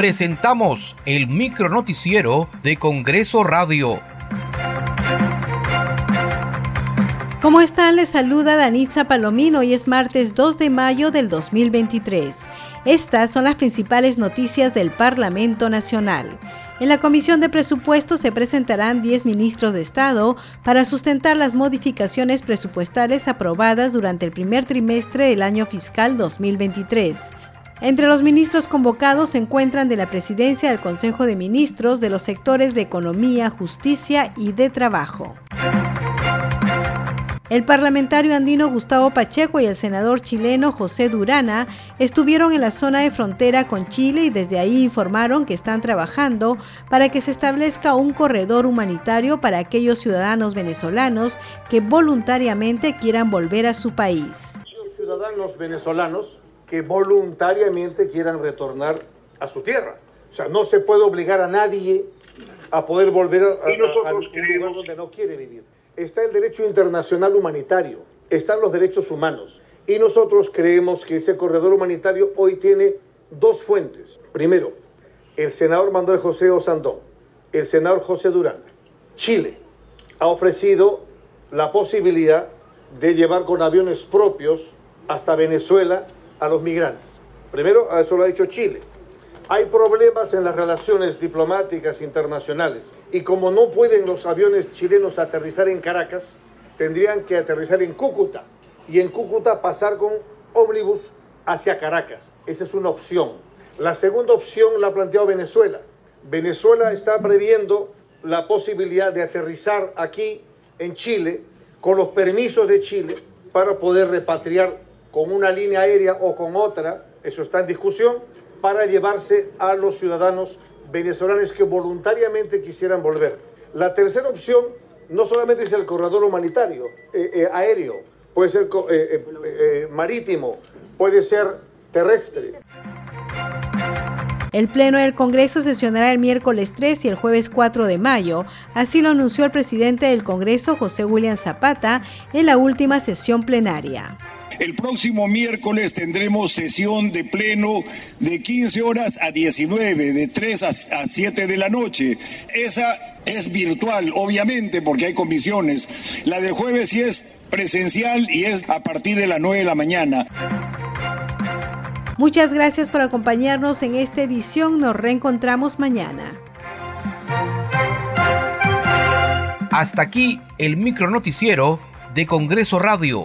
presentamos el micronoticiero de Congreso Radio. ¿Cómo están? Les saluda Danitza Palomino y es martes 2 de mayo del 2023. Estas son las principales noticias del Parlamento Nacional. En la Comisión de Presupuestos se presentarán 10 ministros de Estado para sustentar las modificaciones presupuestales aprobadas durante el primer trimestre del año fiscal 2023. Entre los ministros convocados se encuentran de la presidencia del Consejo de Ministros de los sectores de Economía, Justicia y de Trabajo. El parlamentario andino Gustavo Pacheco y el senador chileno José Durana estuvieron en la zona de frontera con Chile y desde ahí informaron que están trabajando para que se establezca un corredor humanitario para aquellos ciudadanos venezolanos que voluntariamente quieran volver a su país. Los ciudadanos venezolanos que voluntariamente quieran retornar a su tierra. O sea, no se puede obligar a nadie a poder volver a, a, un lugar donde no quiere vivir. Está el derecho internacional humanitario, están los derechos humanos. Y nosotros creemos que ese corredor humanitario hoy tiene dos fuentes. Primero, el senador Manuel José Osandón, el senador José Durán. Chile ha ofrecido la posibilidad de llevar con aviones propios hasta Venezuela a los migrantes. Primero, eso lo ha dicho Chile. Hay problemas en las relaciones diplomáticas internacionales y como no pueden los aviones chilenos aterrizar en Caracas, tendrían que aterrizar en Cúcuta y en Cúcuta pasar con ómnibus hacia Caracas. Esa es una opción. La segunda opción la ha planteado Venezuela. Venezuela está previendo la posibilidad de aterrizar aquí en Chile con los permisos de Chile para poder repatriar con una línea aérea o con otra, eso está en discusión, para llevarse a los ciudadanos venezolanos que voluntariamente quisieran volver. La tercera opción no solamente es el corredor humanitario, eh, eh, aéreo, puede ser eh, eh, marítimo, puede ser terrestre. El Pleno del Congreso sesionará el miércoles 3 y el jueves 4 de mayo, así lo anunció el presidente del Congreso, José William Zapata, en la última sesión plenaria. El próximo miércoles tendremos sesión de pleno de 15 horas a 19, de 3 a 7 de la noche. Esa es virtual, obviamente, porque hay comisiones. La de jueves sí es presencial y es a partir de las 9 de la mañana. Muchas gracias por acompañarnos en esta edición. Nos reencontramos mañana. Hasta aquí el micronoticiero de Congreso Radio,